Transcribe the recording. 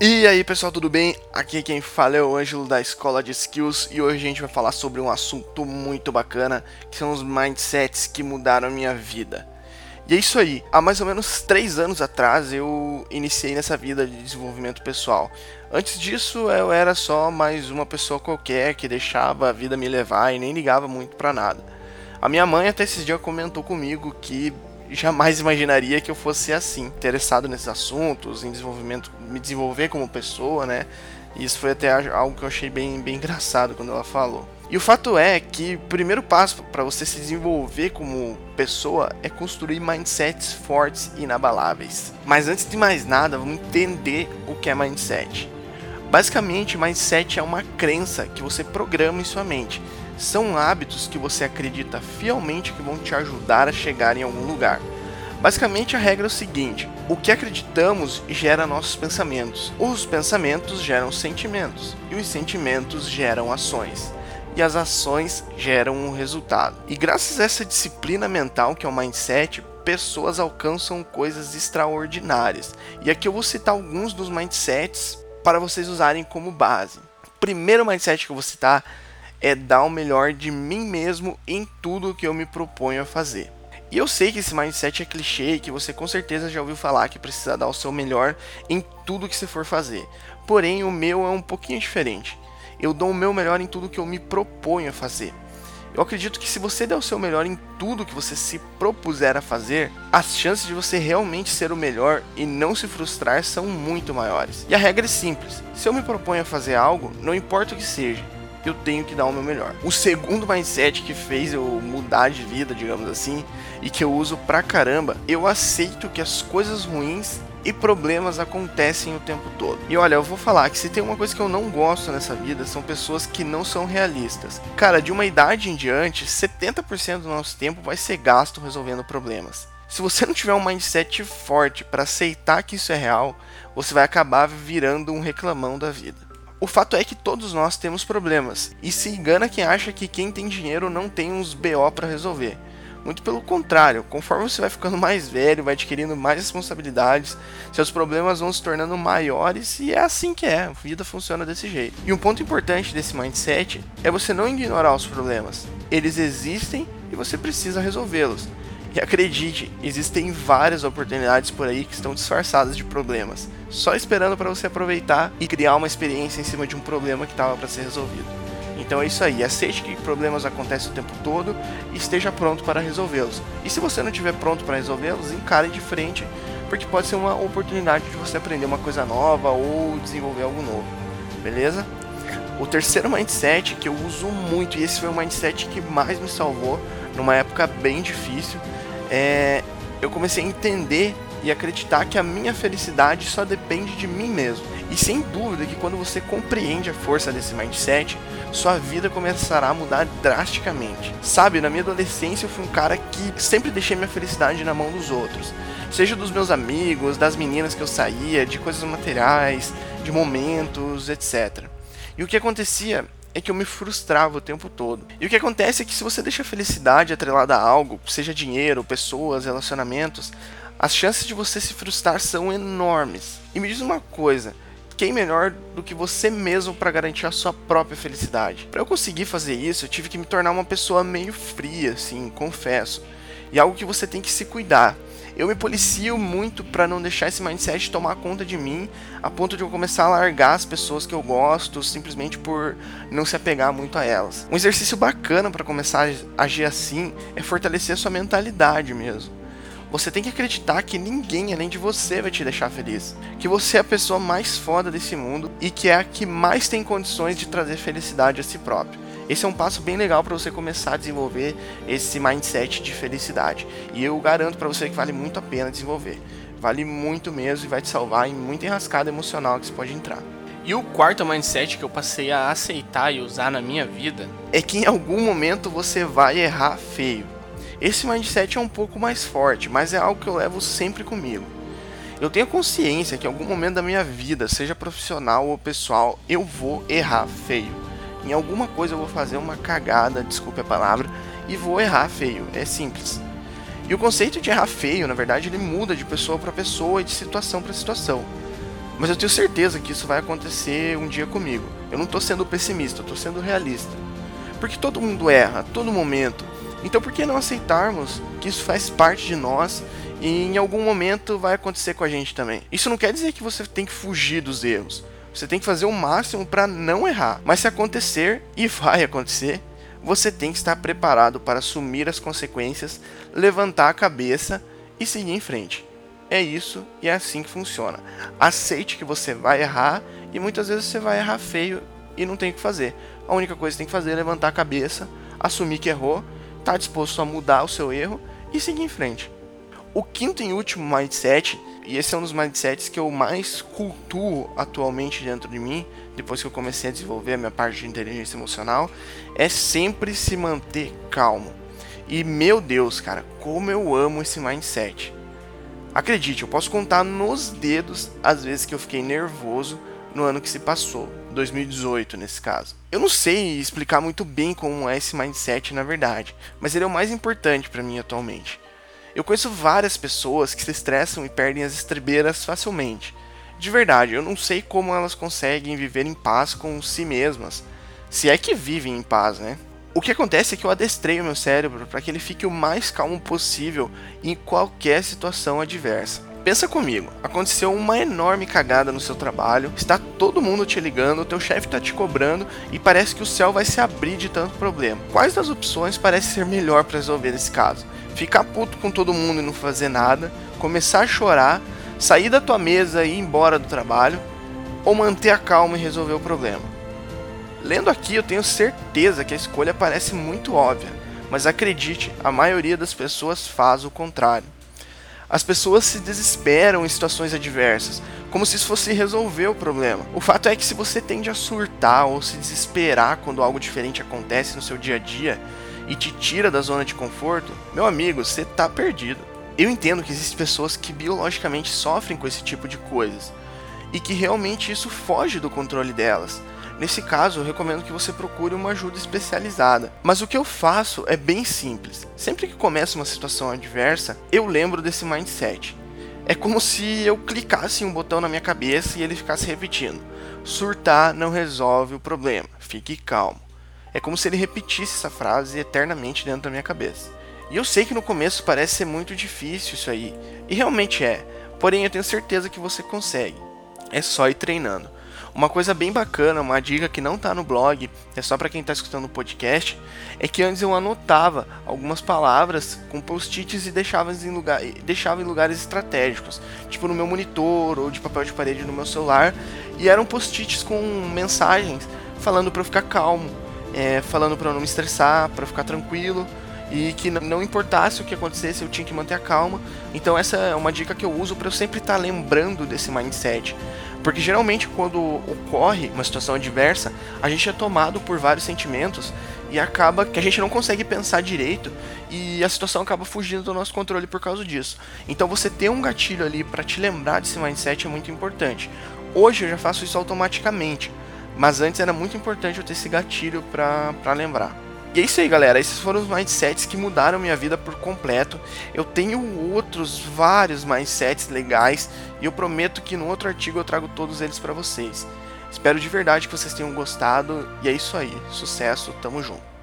E aí pessoal, tudo bem? Aqui quem fala é o Ângelo da Escola de Skills e hoje a gente vai falar sobre um assunto muito bacana que são os mindsets que mudaram a minha vida. E é isso aí, há mais ou menos 3 anos atrás eu iniciei nessa vida de desenvolvimento pessoal. Antes disso eu era só mais uma pessoa qualquer que deixava a vida me levar e nem ligava muito para nada. A minha mãe até esses dias comentou comigo que jamais imaginaria que eu fosse assim, interessado nesses assuntos, em desenvolvimento, me desenvolver como pessoa, né? E isso foi até algo que eu achei bem, bem engraçado quando ela falou. E o fato é que o primeiro passo para você se desenvolver como pessoa é construir mindsets fortes e inabaláveis. Mas antes de mais nada, vamos entender o que é mindset. Basicamente, mindset é uma crença que você programa em sua mente são hábitos que você acredita fielmente que vão te ajudar a chegar em algum lugar. Basicamente, a regra é o seguinte: o que acreditamos gera nossos pensamentos, os pensamentos geram sentimentos, e os sentimentos geram ações, e as ações geram um resultado. E graças a essa disciplina mental que é o mindset, pessoas alcançam coisas extraordinárias. E aqui eu vou citar alguns dos mindsets para vocês usarem como base. O primeiro mindset que eu vou citar é dar o melhor de mim mesmo em tudo que eu me proponho a fazer. E eu sei que esse mindset é clichê e que você com certeza já ouviu falar que precisa dar o seu melhor em tudo que você for fazer. Porém, o meu é um pouquinho diferente. Eu dou o meu melhor em tudo que eu me proponho a fazer. Eu acredito que se você der o seu melhor em tudo que você se propuser a fazer, as chances de você realmente ser o melhor e não se frustrar são muito maiores. E a regra é simples: se eu me proponho a fazer algo, não importa o que seja, eu tenho que dar o meu melhor. O segundo mindset que fez eu mudar de vida, digamos assim, e que eu uso pra caramba, eu aceito que as coisas ruins e problemas acontecem o tempo todo. E olha, eu vou falar que se tem uma coisa que eu não gosto nessa vida são pessoas que não são realistas. Cara, de uma idade em diante, 70% do nosso tempo vai ser gasto resolvendo problemas. Se você não tiver um mindset forte para aceitar que isso é real, você vai acabar virando um reclamão da vida. O fato é que todos nós temos problemas, e se engana quem acha que quem tem dinheiro não tem uns BO para resolver. Muito pelo contrário, conforme você vai ficando mais velho, vai adquirindo mais responsabilidades, seus problemas vão se tornando maiores e é assim que é, a vida funciona desse jeito. E um ponto importante desse mindset é você não ignorar os problemas. Eles existem e você precisa resolvê-los. E acredite, existem várias oportunidades por aí que estão disfarçadas de problemas, só esperando para você aproveitar e criar uma experiência em cima de um problema que estava para ser resolvido. Então é isso aí, aceite que problemas acontecem o tempo todo e esteja pronto para resolvê-los. E se você não estiver pronto para resolvê-los, encare de frente, porque pode ser uma oportunidade de você aprender uma coisa nova ou desenvolver algo novo. Beleza? O terceiro mindset que eu uso muito, e esse foi o mindset que mais me salvou numa época bem difícil, é, eu comecei a entender e acreditar que a minha felicidade só depende de mim mesmo. E sem dúvida que quando você compreende a força desse mindset, sua vida começará a mudar drasticamente. Sabe, na minha adolescência eu fui um cara que sempre deixei minha felicidade na mão dos outros. Seja dos meus amigos, das meninas que eu saía, de coisas materiais, de momentos, etc. E o que acontecia é que eu me frustrava o tempo todo. E o que acontece é que se você deixa a felicidade atrelada a algo, seja dinheiro, pessoas, relacionamentos, as chances de você se frustrar são enormes. E me diz uma coisa, quem melhor do que você mesmo para garantir a sua própria felicidade? Para eu conseguir fazer isso, eu tive que me tornar uma pessoa meio fria, assim, confesso. E algo que você tem que se cuidar eu me policio muito para não deixar esse mindset tomar conta de mim, a ponto de eu começar a largar as pessoas que eu gosto simplesmente por não se apegar muito a elas. Um exercício bacana para começar a agir assim é fortalecer a sua mentalidade mesmo. Você tem que acreditar que ninguém além de você vai te deixar feliz. Que você é a pessoa mais foda desse mundo e que é a que mais tem condições de trazer felicidade a si próprio. Esse é um passo bem legal para você começar a desenvolver esse mindset de felicidade. E eu garanto para você que vale muito a pena desenvolver. Vale muito mesmo e vai te salvar em muita enrascada emocional que você pode entrar. E o quarto mindset que eu passei a aceitar e usar na minha vida é que em algum momento você vai errar feio. Esse mindset é um pouco mais forte, mas é algo que eu levo sempre comigo. Eu tenho consciência que em algum momento da minha vida, seja profissional ou pessoal, eu vou errar feio em alguma coisa eu vou fazer uma cagada, desculpe a palavra, e vou errar feio. É simples. E o conceito de errar feio, na verdade, ele muda de pessoa para pessoa e de situação para situação. Mas eu tenho certeza que isso vai acontecer um dia comigo. Eu não tô sendo pessimista, eu tô sendo realista. Porque todo mundo erra, todo momento. Então por que não aceitarmos que isso faz parte de nós e em algum momento vai acontecer com a gente também? Isso não quer dizer que você tem que fugir dos erros. Você tem que fazer o máximo para não errar. Mas se acontecer, e vai acontecer, você tem que estar preparado para assumir as consequências, levantar a cabeça e seguir em frente. É isso e é assim que funciona. Aceite que você vai errar e muitas vezes você vai errar feio e não tem o que fazer. A única coisa que tem que fazer é levantar a cabeça, assumir que errou, estar tá disposto a mudar o seu erro e seguir em frente. O quinto e último mindset, e esse é um dos mindsets que eu mais cultuo atualmente dentro de mim, depois que eu comecei a desenvolver a minha parte de inteligência emocional, é sempre se manter calmo. E meu Deus, cara, como eu amo esse mindset. Acredite, eu posso contar nos dedos as vezes que eu fiquei nervoso no ano que se passou, 2018 nesse caso. Eu não sei explicar muito bem como é esse mindset na verdade, mas ele é o mais importante para mim atualmente. Eu conheço várias pessoas que se estressam e perdem as estribeiras facilmente. De verdade, eu não sei como elas conseguem viver em paz com si mesmas, se é que vivem em paz, né? O que acontece é que eu adestrei o meu cérebro para que ele fique o mais calmo possível em qualquer situação adversa. Pensa comigo, aconteceu uma enorme cagada no seu trabalho, está todo mundo te ligando, teu chefe está te cobrando e parece que o céu vai se abrir de tanto problema. Quais das opções parece ser melhor para resolver esse caso? Ficar puto com todo mundo e não fazer nada, começar a chorar, sair da tua mesa e ir embora do trabalho, ou manter a calma e resolver o problema? Lendo aqui, eu tenho certeza que a escolha parece muito óbvia, mas acredite, a maioria das pessoas faz o contrário. As pessoas se desesperam em situações adversas, como se isso fosse resolver o problema. O fato é que se você tende a surtar ou se desesperar quando algo diferente acontece no seu dia a dia e te tira da zona de conforto, meu amigo, você tá perdido. Eu entendo que existem pessoas que biologicamente sofrem com esse tipo de coisas e que realmente isso foge do controle delas. Nesse caso, eu recomendo que você procure uma ajuda especializada. Mas o que eu faço é bem simples. Sempre que começa uma situação adversa, eu lembro desse mindset. É como se eu clicasse um botão na minha cabeça e ele ficasse repetindo: surtar não resolve o problema, fique calmo. É como se ele repetisse essa frase eternamente dentro da minha cabeça. E eu sei que no começo parece ser muito difícil isso aí, e realmente é, porém eu tenho certeza que você consegue. É só ir treinando. Uma coisa bem bacana, uma dica que não está no blog, é só para quem está escutando o podcast, é que antes eu anotava algumas palavras com post-its e deixava em, lugar, deixava em lugares estratégicos, tipo no meu monitor ou de papel de parede no meu celular, e eram post-its com mensagens falando para eu ficar calmo, é, falando para eu não me estressar, para ficar tranquilo e que não importasse o que acontecesse, eu tinha que manter a calma. Então essa é uma dica que eu uso para eu sempre estar tá lembrando desse mindset. Porque geralmente quando ocorre uma situação adversa, a gente é tomado por vários sentimentos e acaba que a gente não consegue pensar direito e a situação acaba fugindo do nosso controle por causa disso. Então você ter um gatilho ali para te lembrar desse mindset é muito importante. Hoje eu já faço isso automaticamente, mas antes era muito importante eu ter esse gatilho para lembrar. E é isso aí, galera. Esses foram os mindsets que mudaram minha vida por completo. Eu tenho outros vários mindsets legais e eu prometo que no outro artigo eu trago todos eles para vocês. Espero de verdade que vocês tenham gostado e é isso aí. Sucesso, tamo junto.